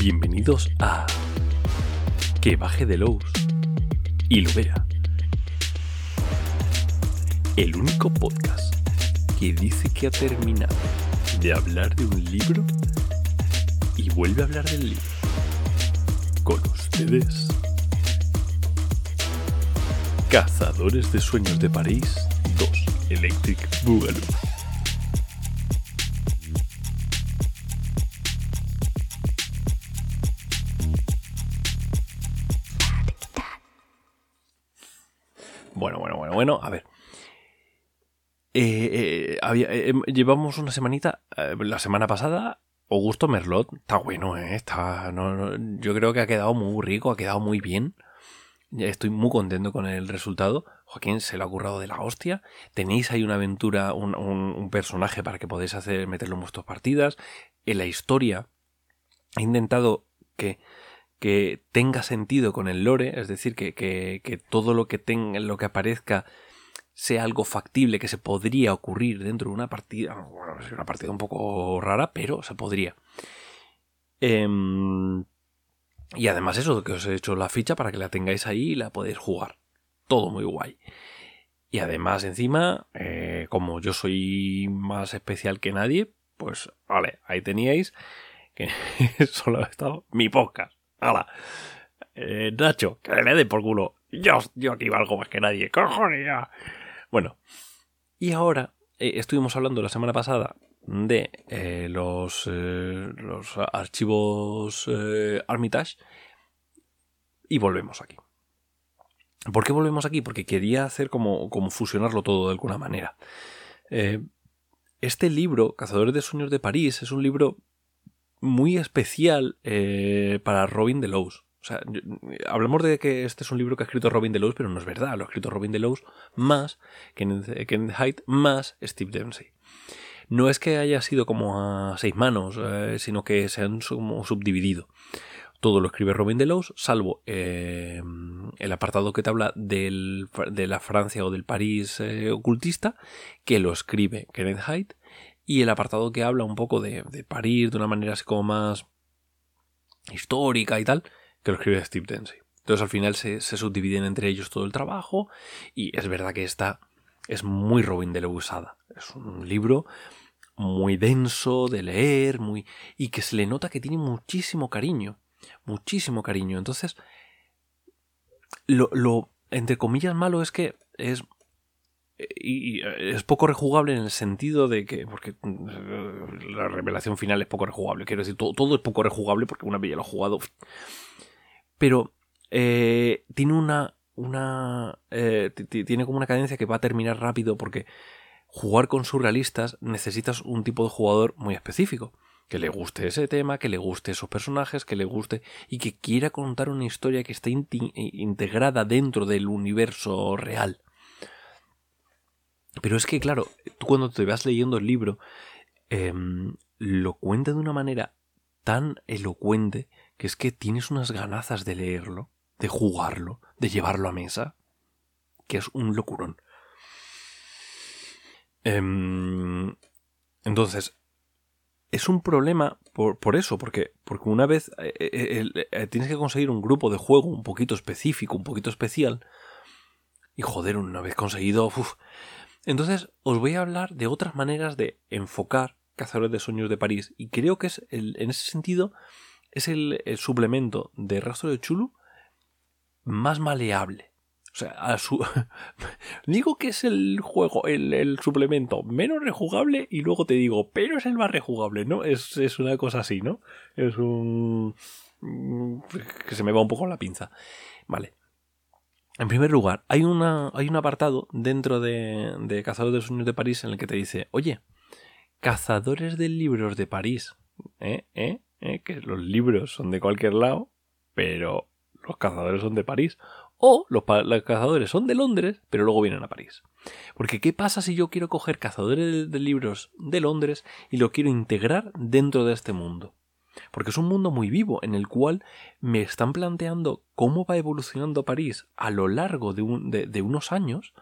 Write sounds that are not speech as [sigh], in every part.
Bienvenidos a Que baje de Lowe's y lo vea. El único podcast que dice que ha terminado de hablar de un libro y vuelve a hablar del libro. Con ustedes, Cazadores de Sueños de París 2 Electric Boogaloo. Bueno, a ver. Eh, eh, eh, eh, llevamos una semanita, la semana pasada, Augusto Merlot, está bueno, está, yo creo que ha quedado muy rico, ha quedado muy bien. Estoy muy contento con el resultado. Joaquín se lo ha currado de la hostia. Tenéis ahí una aventura, un personaje para que podáis hacer, meterlo en vuestras partidas. En la historia he intentado que, que tenga sentido con el lore, es decir, que, que- que todo lo que tenga, lo que aparezca sea algo factible que se podría ocurrir dentro de una partida. Bueno, es una partida un poco rara, pero se podría. Em, y además eso, que os he hecho la ficha para que la tengáis ahí y la podéis jugar. Todo muy guay. Y además encima, eh, como yo soy más especial que nadie, pues vale, ahí teníais que [laughs] solo ha estado mi podcast. ¡Hala! Eh, Nacho, que le dé por culo. Yo, yo aquí valgo más que nadie. ¡Cojones ya! Bueno, y ahora eh, estuvimos hablando la semana pasada de eh, los, los archivos Armitage y volvemos aquí. ¿Por qué volvemos aquí? Porque quería hacer como, como fusionarlo todo de alguna manera. Este libro, Cazadores de Sueños de París, es un libro muy especial eh, para Robin Delos. O sea, hablamos de que este es un libro que ha escrito Robin Delos, pero no es verdad. Lo ha escrito Robin Delos más Kenneth Haidt más Steve Dempsey. No es que haya sido como a seis manos, eh, sino que se han subdividido. Todo lo escribe Robin Delos, salvo eh, el apartado que te habla del- de la Francia o del París ocultista, que lo escribe Kenneth Haidt, y el apartado que habla un poco de, de París de una manera así como más histórica y tal, que lo escribe Steve Dempsey. Entonces al final se, se subdividen entre ellos todo el trabajo y es verdad que esta es muy Robin de usada. Es un libro muy denso de leer, muy y que se le nota que tiene muchísimo cariño, muchísimo cariño. Entonces lo, lo entre comillas malo es que es y y es poco rejugable en el sentido de que porque eh, la revelación final es poco rejugable quiero decir todo, es poco rejugable porque una vez ya lo he jugado pero eh, tiene una una eh, ti- ti- tiene como una cadencia que va a terminar rápido porque jugar con surrealistas necesitas un tipo de jugador muy específico que le guste ese tema, que le guste esos personajes, que le guste y que quiera contar una historia que esté integrada dentro del universo real. Pero es que, claro, tú cuando te vas leyendo el libro, em, lo cuenta de una manera tan elocuente que es que tienes unas ganazas de leerlo, de jugarlo, de llevarlo a mesa, que es un locurón. Em, entonces, es un problema por, por eso, porque, porque una vez eh, eh, eh, tienes que conseguir un grupo de juego un poquito específico, un poquito especial, y joder, una vez conseguido, entonces, os voy a hablar de otras maneras de enfocar Cazadores de Sueños de París. Y creo que es el, en ese sentido es el, suplemento de Rastro de Chulu más maleable. O sea, a su... [laughs] digo que es el juego, el, el suplemento menos rejugable y luego te digo, pero es el más rejugable, ¿no? Es, es una cosa así, ¿no? Es un... que se me va un poco la pinza. Vale. En primer lugar, hay, una, hay un apartado dentro de, Cazadores de Sueños de París en el que te dice, oye, Cazadores de Libros de París, ¿eh? ¿eh? ¿eh? Que los libros son de cualquier lado, pero los cazadores son de París. O los, cazadores son de Londres, pero luego vienen a París. Porque ¿qué pasa si yo quiero coger cazadores de libros de Londres y lo quiero integrar dentro de este mundo? Porque es un mundo muy vivo en el cual me están planteando cómo va evolucionando París a lo largo de, un- de- de unos años.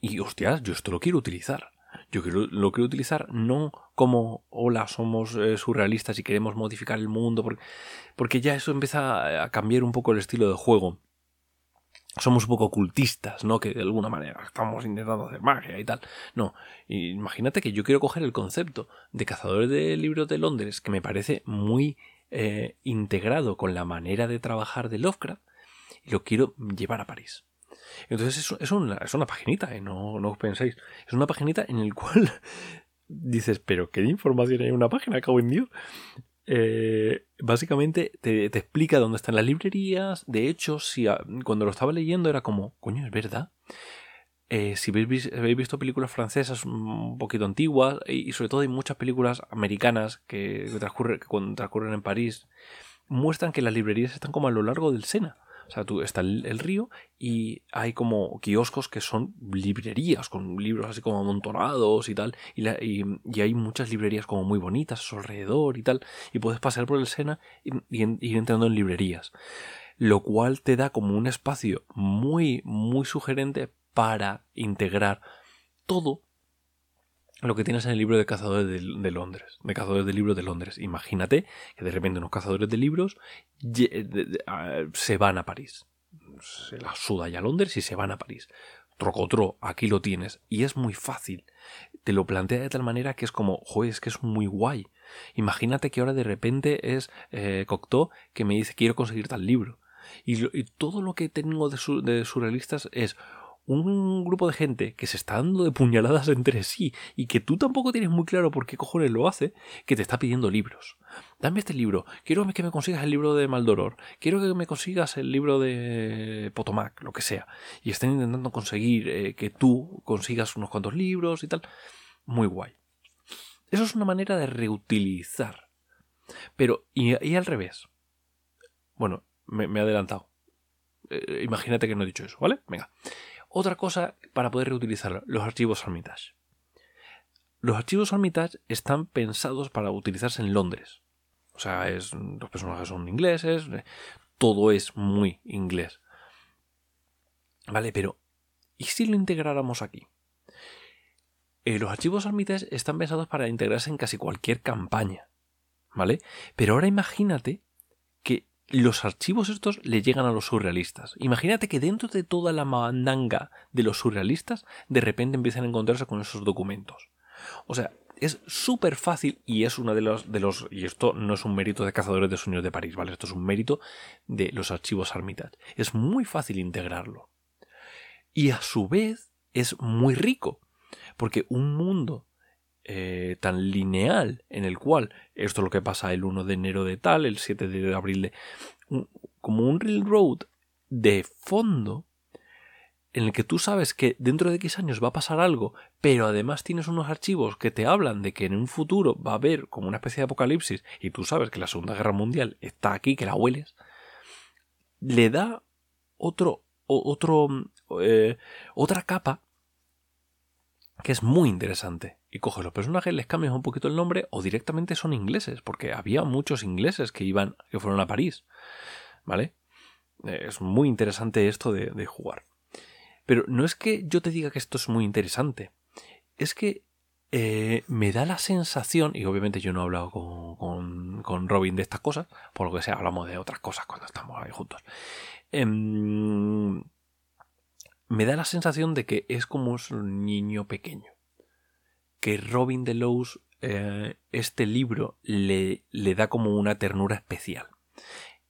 Y hostias, yo esto lo quiero utilizar. Yo quiero, lo quiero utilizar no como, hola, somos eh, surrealistas y queremos modificar el mundo, porque, porque ya eso empieza a cambiar un poco el estilo de juego. Somos un poco ocultistas, ¿no? Que de alguna manera estamos intentando hacer magia y tal. No, imagínate que yo quiero coger el concepto de cazadores de libros de Londres, que me parece muy eh, integrado con la manera de trabajar de Lovecraft, y lo quiero llevar a París. Entonces es, es, una, es una paginita, ¿eh? no, no os penséis. Es una paginita en el cual [laughs] dices, pero ¿qué información hay en una página? Acabo en Dios. Eh, básicamente te, explica dónde están las librerías. De hecho, si cuando lo estaba leyendo era como, coño, es verdad. Eh, si habéis, visto películas francesas un poquito antiguas, y, sobre todo hay muchas películas americanas que, transcurren, que transcurren en París, muestran que las librerías están como a lo largo del Sena. O sea, tú, está el, río y hay como kioscos que son librerías, con libros así como amontonados y tal. Y, y, hay muchas librerías como muy bonitas a su alrededor y tal. Y puedes pasar por el Sena y, ir entrando en librerías. Lo cual te da como un espacio muy, muy sugerente para integrar todo lo que tienes en el libro de cazadores de, Londres, de cazadores de libros de Londres. Imagínate que de repente unos cazadores de libros se van a París. Se la suda ya a Londres y se van a París. Trocotro, aquí lo tienes. Y es muy fácil. Te lo plantea de tal manera que es como, joder, es que es muy guay. Imagínate que ahora de repente es eh, Cocteau que me dice quiero conseguir tal libro. Y, todo lo que tengo de, de surrealistas es un grupo de gente que se está dando de puñaladas entre sí y que tú tampoco tienes muy claro por qué cojones lo hace, que te está pidiendo libros. Dame este libro, quiero que me consigas el libro de Maldoror, quiero que me consigas el libro de Potomac, lo que sea. Y están intentando conseguir eh, que tú consigas unos cuantos libros y tal. Muy guay. Eso es una manera de reutilizar. Pero, y, al revés. Bueno, me, he adelantado. Eh, imagínate que no he dicho eso, ¿vale? Venga. Otra cosa para poder reutilizar los archivos Armitage. Los archivos Armitage están pensados para utilizarse en Londres. O sea, los personajes son ingleses, eh, todo es muy inglés. Vale, pero ¿y si lo integráramos aquí? Eh, los archivos Armitage están pensados para integrarse en casi cualquier campaña. ¿Vale? Pero ahora imagínate los archivos estos le llegan a los surrealistas. Imagínate que dentro de toda la mandanga de los surrealistas, de repente empiezan a encontrarse con esos documentos. O sea, es súper fácil y es uno de los, de los. Y esto no es un mérito de cazadores de sueños de París, ¿vale? Esto es un mérito de los archivos Armitage. Es muy fácil integrarlo. Y a su vez es muy rico. Porque un mundo eh, tan lineal en el cual esto es lo que pasa el 1 de enero de tal, el 7 de abril de... como un railroad de fondo en el que tú sabes que dentro de X años va a pasar algo, pero además tienes unos archivos que te hablan de que en un futuro va a haber como una especie de apocalipsis y tú sabes que la Segunda Guerra Mundial está aquí, que la hueles, le da otro, otro, eh, otra capa que es muy interesante. Y coges los personajes, les cambias un poquito el nombre o directamente son ingleses, porque había muchos ingleses que iban, que fueron a París. ¿Vale? Eh, es muy interesante esto de, jugar. Pero no es que yo te diga que esto es muy interesante. Es que eh, me da la sensación, y obviamente yo no he hablado con, con, Robin de estas cosas, por lo que sea, hablamos de otras cosas cuando estamos ahí juntos. Em, me da la sensación de que es como un niño pequeño. Que Robin Delos, eh, este libro, le, le da como una ternura especial.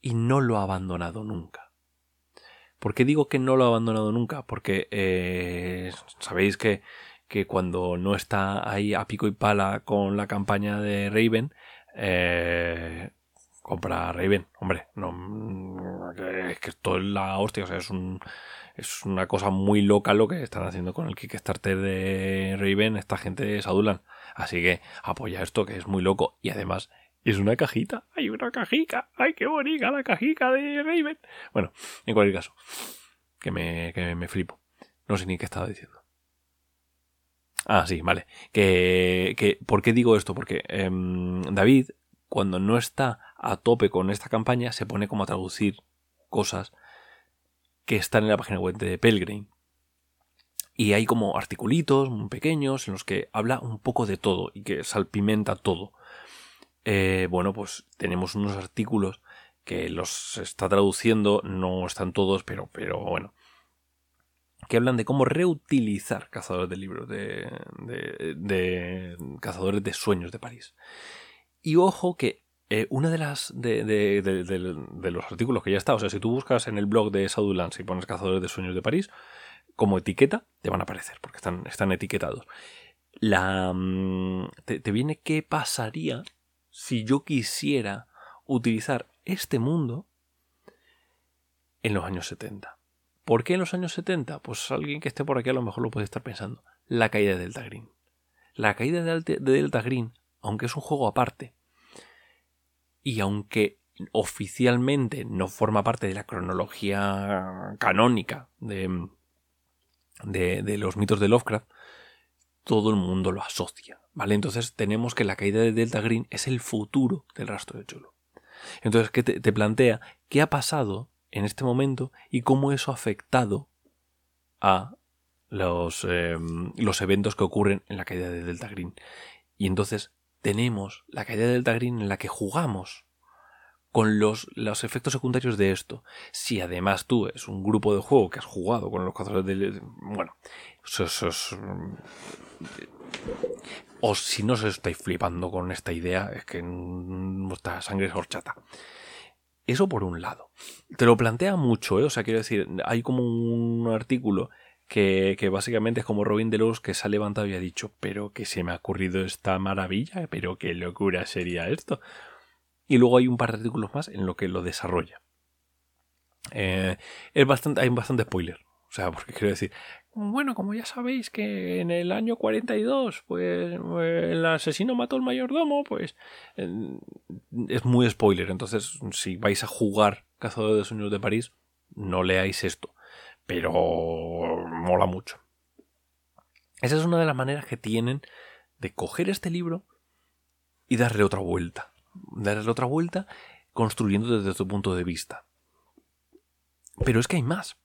Y no lo ha abandonado nunca. ¿Por qué digo que no lo ha abandonado nunca? Porque eh, sabéis que, que, cuando no está ahí a pico y pala con la campaña de Raven, eh, compra Raven. Hombre, no, es que esto es la hostia, o sea, es un es una cosa muy loca lo que están haciendo con el Kickstarter de Raven esta gente de Sadulan. Así que apoya esto que es muy loco y además es una cajita. Hay una cajica. ¡Ay, qué bonita la cajica de Raven! Bueno, en cualquier caso, que me, que me flipo. No sé ni qué estaba diciendo. Ah, sí, vale. Que, que, ¿Por qué digo esto? Porque em, David, cuando no está a tope con esta campaña, se pone como a traducir cosas que están en la página web de Pelgrim. Y hay como articulitos muy pequeños en los que habla un poco de todo y que salpimenta todo. Eh, bueno, pues tenemos unos artículos que los está traduciendo, no están todos, pero, pero bueno, que hablan de cómo reutilizar cazadores de libros, de, de, cazadores de sueños de París. Y ojo que eh, una de las de, de, los artículos que ya está, o sea, si tú buscas en el blog de Sadulans y pones cazadores de sueños de París, como etiqueta, te van a aparecer, porque están, están etiquetados. La, mm, te, te viene qué pasaría si yo quisiera utilizar este mundo en los años 70. ¿Por qué en los años 70? Pues alguien que esté por aquí a lo mejor lo puede estar pensando. La caída de Delta Green. La caída de Delta Green, aunque es un juego aparte, y aunque oficialmente no forma parte de la cronología canónica de, de, los mitos de Lovecraft, todo el mundo lo asocia, ¿vale? Entonces tenemos que la caída de Delta Green es el futuro del rastro de Chulo. Entonces, ¿qué te, plantea? ¿Qué ha pasado en este momento y cómo eso ha afectado a los, em, los eventos que ocurren en la caída de Delta Green? Y entonces tenemos la caída de Delta en la que jugamos con los, los, efectos secundarios de esto. Si además tú es un grupo de juego que has jugado con los cazadores de... Bueno, eso, es... O si no os estáis flipando con esta idea, es que nuestra sangre es horchata. Eso por un lado. Te lo plantea mucho, ¿eh? O sea, quiero decir, hay como un artículo que, básicamente es como Robin Delos que se ha levantado y ha dicho, pero que se me ha ocurrido esta maravilla, pero qué locura sería esto. Y luego hay un par de artículos más en lo que lo desarrolla. Eh, es bastante, hay bastante spoiler. O sea, porque quiero decir, bueno, como ya sabéis que en el año 42, pues el asesino mató al mayordomo, pues es muy spoiler. Entonces, si vais a jugar Cazador de Sueños de París, no leáis esto. Pero mola mucho. Esa es una de las maneras que tienen de coger este libro y darle otra vuelta darle otra vuelta construyendo desde tu punto de vista. Pero es que hay más.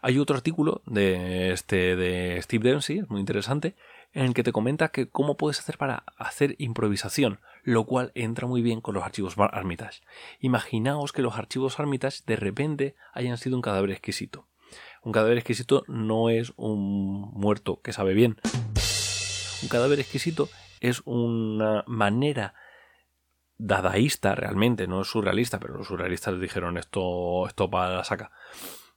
Hay otro artículo de, este, de Steve Dempsey, muy interesante, en el que te comenta que cómo puedes hacer para hacer improvisación, lo cual entra muy bien con los archivos Armitage. Imaginaos que los archivos Armitage de repente hayan sido un cadáver exquisito. Un cadáver exquisito no es un muerto que sabe bien. Un cadáver exquisito es una manera dadaísta realmente, no es surrealista, pero los surrealistas dijeron esto, esto para la saca.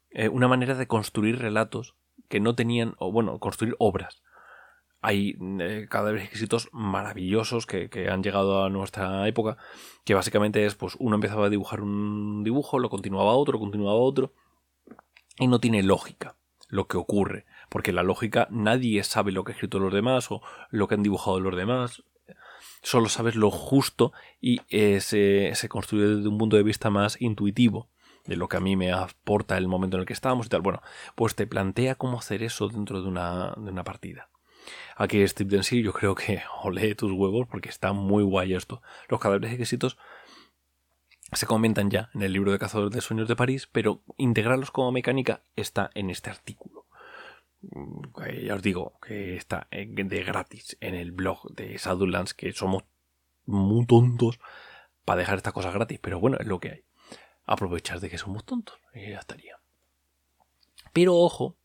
Eh, una manera de construir relatos que no tenían, o bueno, construir obras. Hay eh, cadáveres exquisitos maravillosos que, han llegado a nuestra época, que básicamente es, pues uno empezaba a dibujar un dibujo, lo continuaba otro, continuaba otro, y no tiene lógica lo que ocurre, porque la lógica nadie sabe lo que ha escrito los demás o lo que han dibujado los demás, solo sabes lo justo y eh, se, construye desde un punto de vista más intuitivo de lo que a mí me aporta el momento en el que estábamos y tal. Bueno, pues te plantea cómo hacer eso dentro de una, de una partida. Aquí Steve Dempsey yo creo que [laughs] ole tus huevos porque está muy guay esto. Los cadáveres exquisitos se comentan ya en el libro de Cazadores de Sueños de París, pero integrarlos como mecánica está en este artículo. Mm, ya os digo que está de gratis en el blog de Shadowlands, que somos muy tontos para dejar estas cosas gratis, pero bueno, es lo que hay. Aprovechar de que somos tontos y ya estaría. Pero ojo,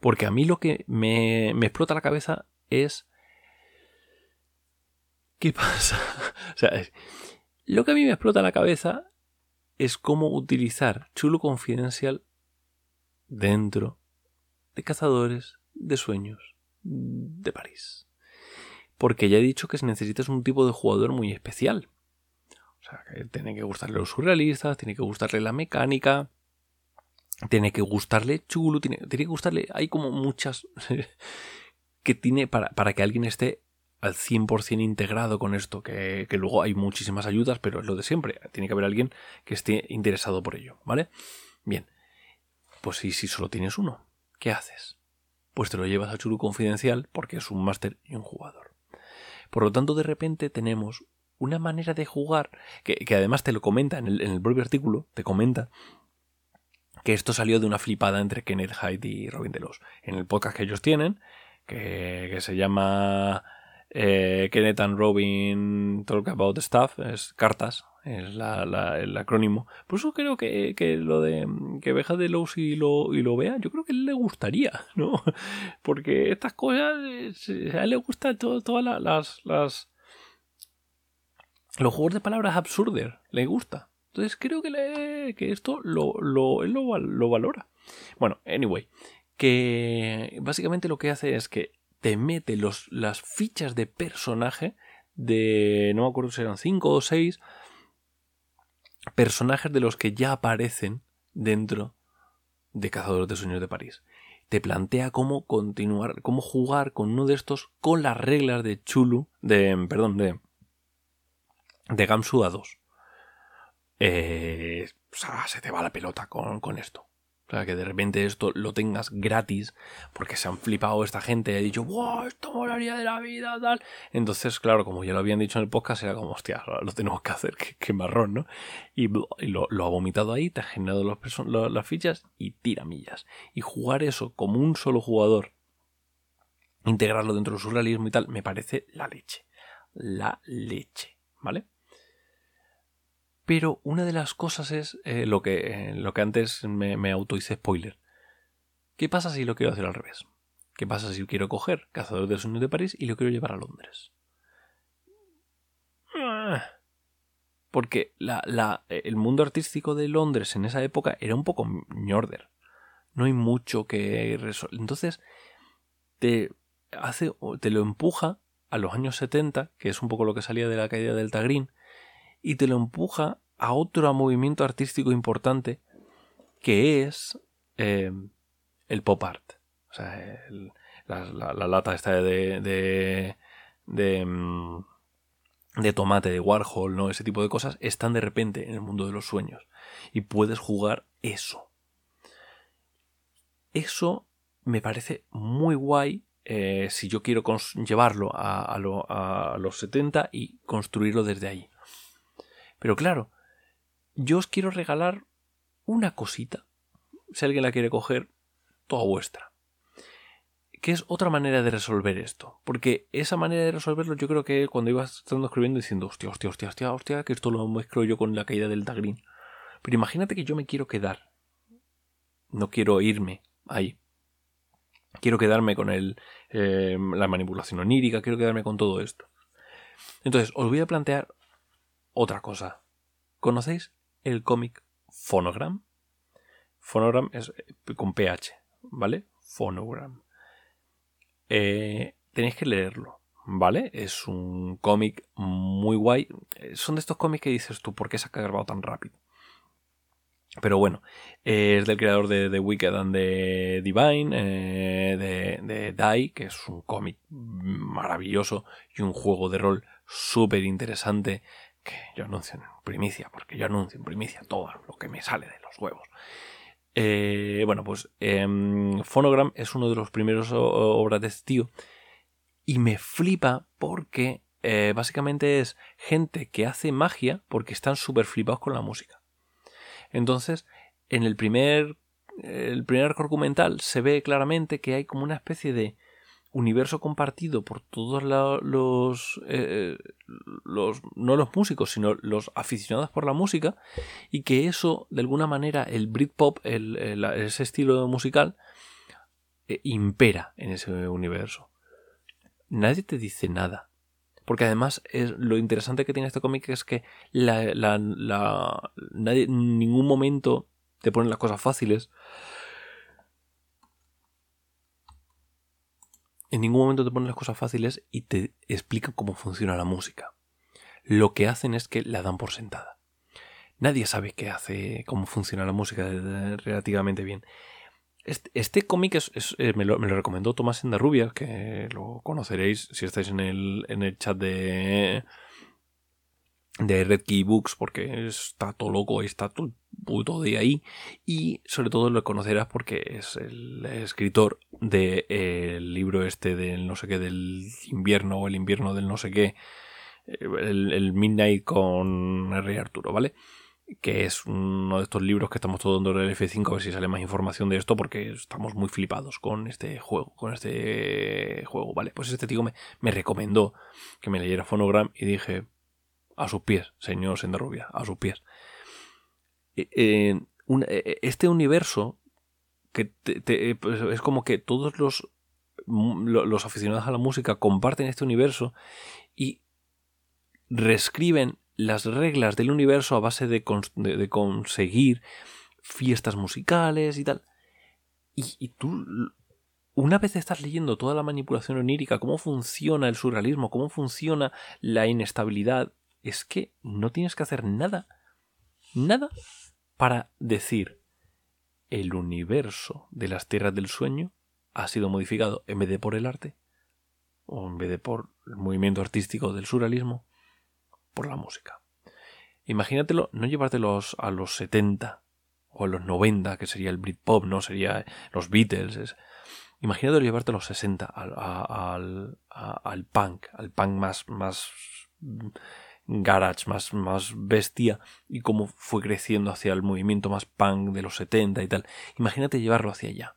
porque a mí lo que me, me explota la cabeza es... ¿Qué [laughs] pasa? o sea, lo que a mí me explota la cabeza es cómo utilizar Chulo Confidencial dentro de cazadores de sueños de París. Porque ya he dicho que necesitas un tipo de jugador muy especial. O sea, que tiene que gustarle los surrealistas, tiene que gustarle la mecánica, tiene que gustarle chulo, tiene, tiene que gustarle. Hay como muchas [laughs] que tiene para, para, que alguien esté al 100% integrado con esto, que, que, luego hay muchísimas ayudas, pero es lo de siempre. Tiene que haber alguien que esté interesado por ello, ¿vale? Bien, pues sí, si solo tienes uno, ¿qué haces? Pues te lo llevas a Churu Confidencial porque es un máster y un jugador. Por lo tanto, de repente tenemos una manera de jugar que, además te lo comenta en el, en el propio artículo, te comenta que esto salió de una flipada entre Kenneth Hyde y Robin Delos. En el podcast que ellos tienen, que, se llama eh, Kenneth and Robin Talk About Stuff, es cartas, es el acrónimo. Por eso creo que, lo de que Beja de Los y lo, y lo vea, yo creo que le gustaría, [laughs] ¿no? Porque estas cosas, a él le gustan todas las, las, Los juegos de palabras absurdos, le gusta. Entonces creo que, le, que esto lo, lo, él lo, valora. Bueno, anyway, que básicamente lo que hace es que te mete los, las fichas de personaje de, no me acuerdo si eran 5 o 6 personajes de los que ya aparecen dentro de Cazadores de Sueños de París. Te plantea cómo continuar, cómo jugar con uno de estos con las reglas de Chulu, de, perdón, de, de Gamsuda 2 eh, se te va la pelota con, con, esto. Sea, que de repente esto lo tengas gratis porque se han flipado esta gente y ha dicho, ¡wow! Esto molaría de la vida, tal. Entonces, claro, como ya lo habían dicho en el podcast, era como, hostia, lo tenemos que hacer, [laughs] qué, marrón, ¿no? Y, lo, ha vomitado ahí, te ha generado las fichas y tira millas. Y jugar eso como un solo jugador, integrarlo dentro de su realismo y tal, me parece la leche. La leche, ¿vale? Pero una de las cosas es eh, lo, que, eh, lo que antes me, me auto hice spoiler. ¿Qué pasa si lo quiero hacer al revés? ¿Qué pasa si quiero coger Cazadores de Sueños de París y lo quiero llevar a Londres? Ah. Porque la, el mundo artístico de Londres en esa época era un poco ñorder. No hay mucho que resolver. Entonces, te hace, te lo empuja a los años 70, que es un poco lo que salía de la caída del Tagrín, y te lo empuja a otro movimiento artístico importante que es eh, el pop art. O sea, la, lata de, de, mm, de, tomate, de Warhol, ¿no? Ese tipo de cosas están de repente en el mundo de los sueños. Y puedes jugar eso. Eso me parece muy guay eh, si yo quiero llevarlo a, a, los 70 y construirlo desde ahí. Pero claro, yo os quiero regalar una cosita, si alguien la quiere coger, toda vuestra. Que es otra manera de resolver esto. Porque esa manera de resolverlo yo creo que cuando ibas estando escribiendo diciendo, hostia, hostia, hostia, hostia, hostia, que esto lo mezclo yo con la caída del Tagrin. Pero imagínate que yo me quiero quedar. No quiero irme ahí. Quiero quedarme con el, eh, la manipulación onírica, quiero quedarme con todo esto. Entonces, os voy a plantear otra cosa. ¿Conocéis el cómic Phonogram? Phonogram es eh, con PH, ¿vale? Phonogram. Eh, tenéis que leerlo, ¿vale? Es un cómic muy guay. Eh, son de estos cómics que dices tú, ¿por qué se ha grabado tan rápido? Pero bueno, es del creador de The Wicked and the Divine, de, de Die, que es un cómic maravilloso y un juego de rol súper interesante que yo anuncio en primicia, porque yo anuncio en primicia todo lo que me sale de los huevos. Eh, bueno, pues em, Phonogram es uno de los primeros obras de este tío y me flipa porque eh, básicamente es gente que hace magia porque están súper flipados con la música. Entonces, en el primer, el primer argumental se ve claramente que hay como una especie de universo compartido por todos los, eh, los, no los músicos, sino los aficionados por la música, y que eso, de alguna manera, el Britpop, el, ese estilo musical, eh, impera en ese universo. Nadie te dice nada. Porque además es, lo interesante que tiene este cómic es que la, nadie, en ningún momento te ponen las cosas fáciles. En ningún momento te ponen las cosas fáciles y te explican cómo funciona la música. Lo que hacen es que la dan por sentada. Nadie sabe qué hace, cómo funciona la música relativamente bien. Este, este cómic es, eh, me, lo, recomendó Tomás Endarrubia, que lo conoceréis si estáis en el, en el chat de, de Red Key Books porque está todo loco y está todo puto de ahí y sobre todo lo conocerás porque es el escritor del de, libro este del no sé qué del invierno o el invierno del no sé qué el, Midnight con R. Arturo, ¿vale? que es uno de estos libros que estamos todos dando el F5 a ver si sale más información de esto porque estamos muy flipados con este juego, con este juego, ¿vale? Pues este tío me, me recomendó que me leyera Phonogram y dije, a sus pies, señor Senderrubia, a sus pies. Eh, eh, eh, este universo que pues, es como que todos los, los aficionados a la música comparten este universo y reescriben las reglas del universo a base de, conseguir fiestas musicales y tal. Y, tú, una vez estás leyendo toda la manipulación onírica, cómo funciona el surrealismo, cómo funciona la inestabilidad, es que no tienes que hacer nada, nada para decir el universo de las tierras del sueño ha sido modificado en vez de por el arte o en vez de por el movimiento artístico del surrealismo por la música. Imagínatelo, no llevártelos a los 70 o a los 90, que sería el Britpop, no sería los Beatles. Es... Imagínatelo llevarte a los 60 al, al, punk, al punk más, más garage, más, más bestia, y cómo fue creciendo hacia el movimiento más punk de los 70 y tal. Imagínate llevarlo hacia allá.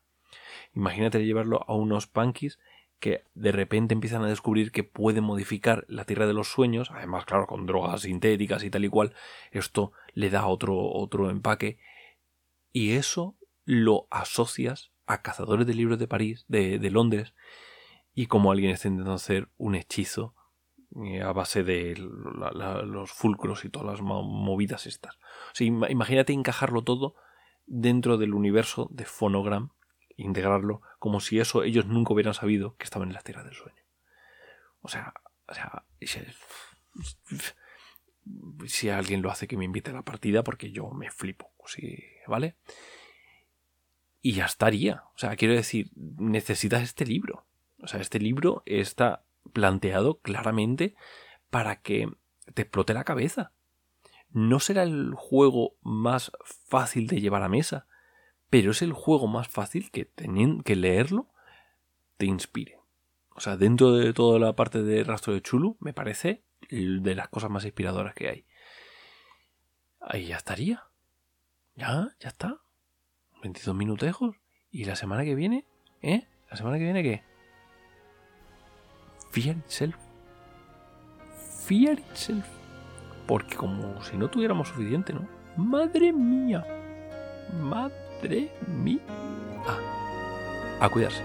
Imagínate llevarlo a unos punkies que de repente empiezan a descubrir que pueden modificar la tierra de los sueños, además, claro, con drogas sintéticas y tal y cual, esto le da otro, otro empaque, y eso lo asocias a cazadores de libros de París, de, de Londres, y como alguien está intentando hacer un hechizo a base de los fulcros y todas las movidas estas. O sea, imagínate encajarlo todo dentro del universo de Phonogram integrarlo como si eso ellos nunca hubieran sabido que estaban en la tierra del sueño. O sea, o sea, si alguien lo hace que me invite a la partida porque yo me flipo, ¿sí? ¿vale? Y ya estaría. O sea, quiero decir, necesitas este libro. O sea, este libro está planteado claramente para que te explote la cabeza. No será el juego más fácil de llevar a mesa, pero es el juego más fácil que, que leerlo te inspire. O sea, dentro de toda la parte de rastro de Chulu, me parece de las cosas más inspiradoras que hay. Ahí ya estaría. Ya, ya está. 22 minutejos. ¿Y la semana que viene? ¿Eh? ¿La semana que viene qué? Fear itself. Fear itself. Porque como si no tuviéramos suficiente, ¿no? Madre mía. Madre mía. A cuidarse.